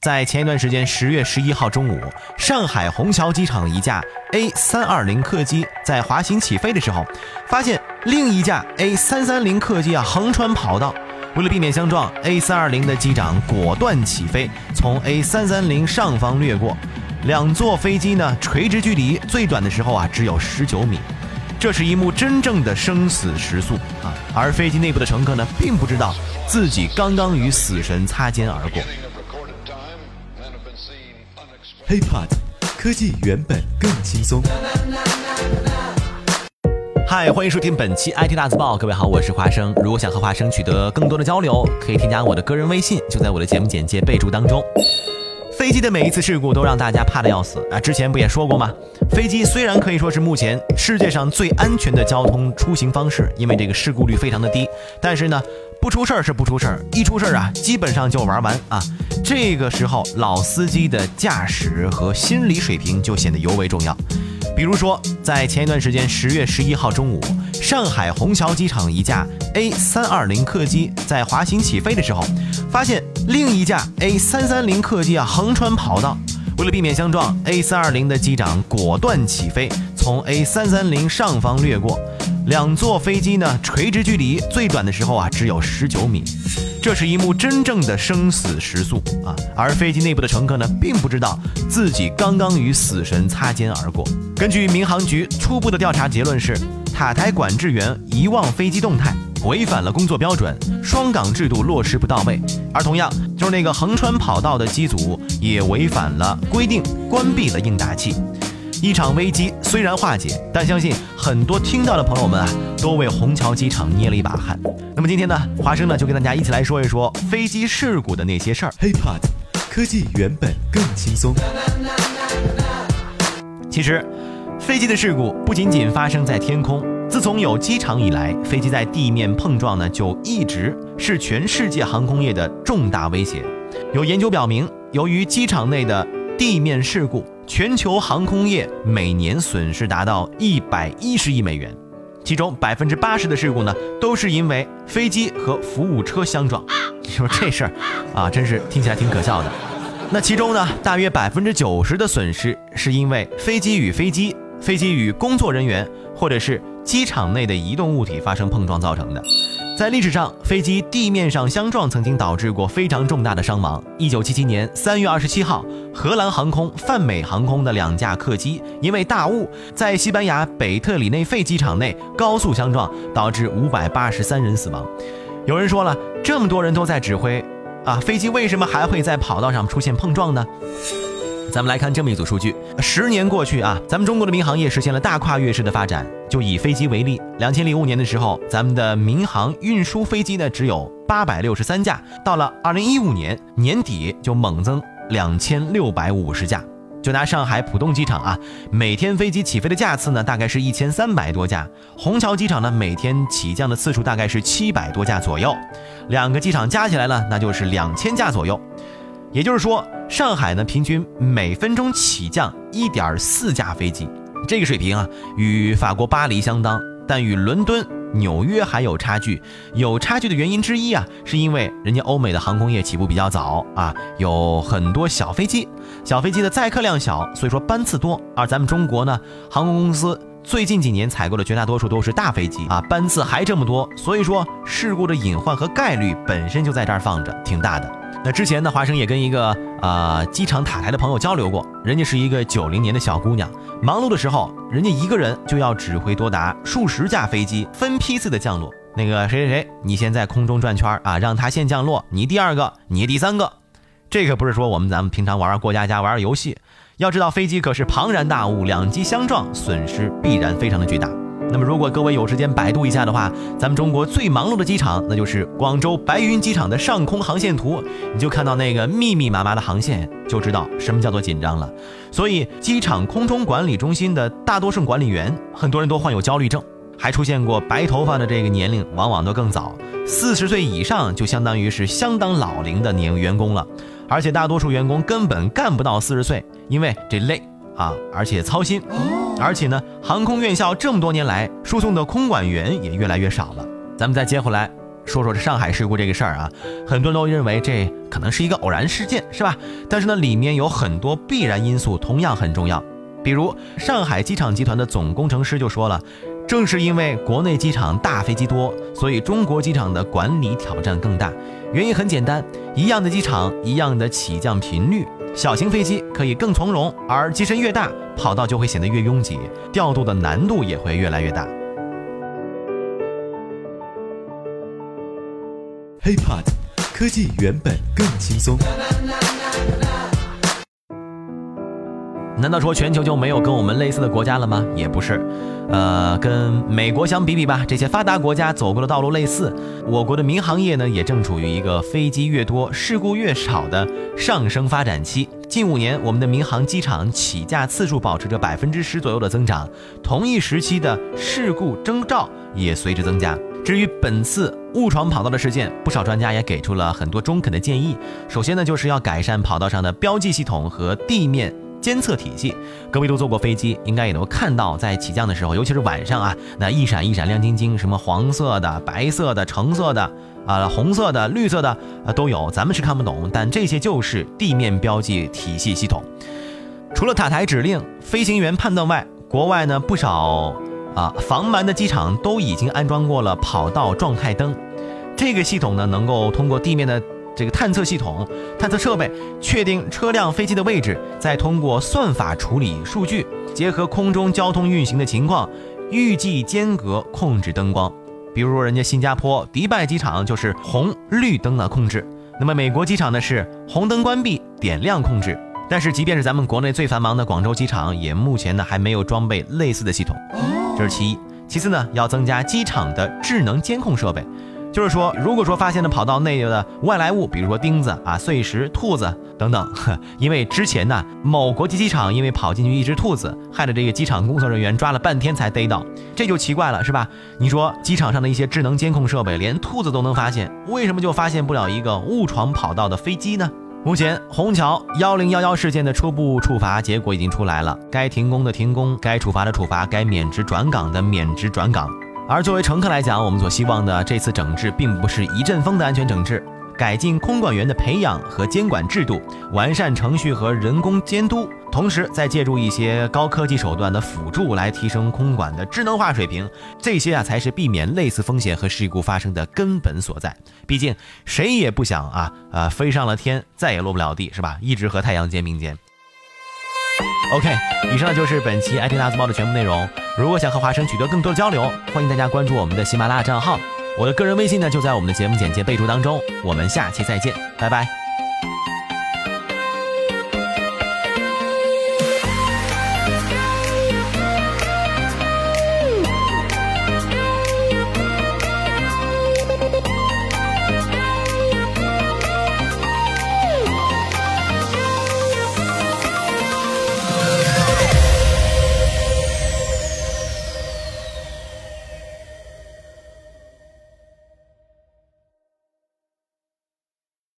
在前一段时间，十月十一号中午，上海虹桥机场一架 A 三二零客机在滑行起飞的时候，发现另一架 A 三三零客机啊横穿跑道。为了避免相撞，A 三二零的机长果断起飞，从 A 三三零上方掠过。两座飞机呢垂直距离最短的时候啊只有十九米。这是一幕真正的生死时速啊！而飞机内部的乘客呢，并不知道自己刚刚与死神擦肩而过。HiPod，科技原本更轻松。嗨，欢迎收听本期 IT 大字报。各位好，我是华生。如果想和华生取得更多的交流，可以添加我的个人微信，就在我的节目简介备注当中。飞机的每一次事故都让大家怕的要死啊！之前不也说过吗？飞机虽然可以说是目前世界上最安全的交通出行方式，因为这个事故率非常的低，但是呢，不出事儿是不出事儿，一出事儿啊，基本上就玩完啊。这个时候，老司机的驾驶和心理水平就显得尤为重要。比如说，在前一段时间，十月十一号中午，上海虹桥机场一架 A 三二零客机在滑行起飞的时候，发现另一架 A 三三零客机啊横穿跑道。为了避免相撞，A 三二零的机长果断起飞，从 A 三三零上方掠过。两座飞机呢垂直距离最短的时候啊只有十九米。这是一幕真正的生死时速啊！而飞机内部的乘客呢，并不知道自己刚刚与死神擦肩而过。根据民航局初步的调查结论是，塔台管制员遗忘飞机动态，违反了工作标准，双岗制度落实不到位。而同样，就是那个横穿跑道的机组也违反了规定，关闭了应答器。一场危机虽然化解，但相信很多听到的朋友们啊，都为虹桥机场捏了一把汗。那么今天呢，华生呢就跟大家一起来说一说飞机事故的那些事儿。HiPod，科技原本更轻松。其实，飞机的事故不仅仅发生在天空，自从有机场以来，飞机在地面碰撞呢，就一直是全世界航空业的重大威胁。有研究表明，由于机场内的地面事故。全球航空业每年损失达到一百一十亿美元，其中百分之八十的事故呢，都是因为飞机和服务车相撞。你说这事儿啊，真是听起来挺可笑的。那其中呢，大约百分之九十的损失是因为飞机与飞机、飞机与工作人员，或者是机场内的移动物体发生碰撞造成的。在历史上，飞机地面上相撞曾经导致过非常重大的伤亡。一九七七年三月二十七号，荷兰航空、泛美航空的两架客机因为大雾，在西班牙北特里内费机场内高速相撞，导致五百八十三人死亡。有人说了，这么多人都在指挥，啊，飞机为什么还会在跑道上出现碰撞呢？咱们来看这么一组数据：十年过去啊，咱们中国的民航业实现了大跨越式的发展。就以飞机为例，两千零五年的时候，咱们的民航运输飞机呢只有八百六十三架，到了二零一五年年底就猛增两千六百五十架。就拿上海浦东机场啊，每天飞机起飞的架次呢大概是一千三百多架；虹桥机场呢每天起降的次数大概是七百多架左右。两个机场加起来呢，那就是两千架左右。也就是说，上海呢平均每分钟起降一点四架飞机，这个水平啊与法国巴黎相当，但与伦敦、纽约还有差距。有差距的原因之一啊，是因为人家欧美的航空业起步比较早啊，有很多小飞机，小飞机的载客量小，所以说班次多。而咱们中国呢，航空公司最近几年采购的绝大多数都是大飞机啊，班次还这么多，所以说事故的隐患和概率本身就在这儿放着，挺大的。那之前呢，华生也跟一个啊机场塔台的朋友交流过，人家是一个九零年的小姑娘，忙碌的时候，人家一个人就要指挥多达数十架飞机分批次的降落。那个谁谁谁，你先在空中转圈啊，让他先降落，你第二个，你第三个。这可不是说我们咱们平常玩过家家玩游戏，要知道飞机可是庞然大物，两机相撞，损失必然非常的巨大。那么，如果各位有时间百度一下的话，咱们中国最忙碌的机场，那就是广州白云机场的上空航线图，你就看到那个密密麻麻的航线，就知道什么叫做紧张了。所以，机场空中管理中心的大多数管理员，很多人都患有焦虑症，还出现过白头发的这个年龄往往都更早，四十岁以上就相当于是相当老龄的年员工了，而且大多数员工根本干不到四十岁，因为这累。啊，而且操心，而且呢，航空院校这么多年来输送的空管员也越来越少了。咱们再接回来说说这上海事故这个事儿啊，很多人都认为这可能是一个偶然事件，是吧？但是呢，里面有很多必然因素，同样很重要。比如上海机场集团的总工程师就说了，正是因为国内机场大飞机多，所以中国机场的管理挑战更大。原因很简单，一样的机场，一样的起降频率，小型飞机可以更从容，而机身越大，跑道就会显得越拥挤，调度的难度也会越来越大。HiPod，科技原本更轻松。难道说全球就没有跟我们类似的国家了吗？也不是，呃，跟美国相比比吧，这些发达国家走过的道路类似。我国的民航业呢，也正处于一个飞机越多、事故越少的上升发展期。近五年，我们的民航机场起驾次数保持着百分之十左右的增长，同一时期的事故征兆也随之增加。至于本次误闯跑道的事件，不少专家也给出了很多中肯的建议。首先呢，就是要改善跑道上的标记系统和地面。监测体系，各位都坐过飞机，应该也都看到，在起降的时候，尤其是晚上啊，那一闪一闪亮晶晶，什么黄色的、白色的、橙色的，啊，红色的、绿色的，啊，都有。咱们是看不懂，但这些就是地面标记体系系统。除了塔台指令、飞行员判断外，国外呢不少啊防瞒的机场都已经安装过了跑道状态灯。这个系统呢，能够通过地面的。这个探测系统、探测设备确定车辆、飞机的位置，再通过算法处理数据，结合空中交通运行的情况，预计间隔控制灯光。比如人家新加坡迪拜机场就是红绿灯的控制，那么美国机场呢是红灯关闭、点亮控制。但是即便是咱们国内最繁忙的广州机场，也目前呢还没有装备类似的系统，这是其一。其次呢，要增加机场的智能监控设备。就是说，如果说发现了跑道内的外来物，比如说钉子啊、碎石、兔子等等，因为之前呢，某国际机场因为跑进去一只兔子，害得这个机场工作人员抓了半天才逮到，这就奇怪了，是吧？你说机场上的一些智能监控设备连兔子都能发现，为什么就发现不了一个误闯跑道的飞机呢？目前虹桥幺零幺幺事件的初步处罚结果已经出来了，该停工的停工，该处罚的处罚，该免职转岗的免职转岗。而作为乘客来讲，我们所希望的这次整治，并不是一阵风的安全整治，改进空管员的培养和监管制度，完善程序和人工监督，同时再借助一些高科技手段的辅助，来提升空管的智能化水平，这些啊才是避免类似风险和事故发生的根本所在。毕竟谁也不想啊啊飞上了天，再也落不了地，是吧？一直和太阳肩并肩。OK，以上就是本期 IT 大字报的全部内容。如果想和华生取得更多的交流，欢迎大家关注我们的喜马拉雅账号。我的个人微信呢就在我们的节目简介备注当中。我们下期再见，拜拜。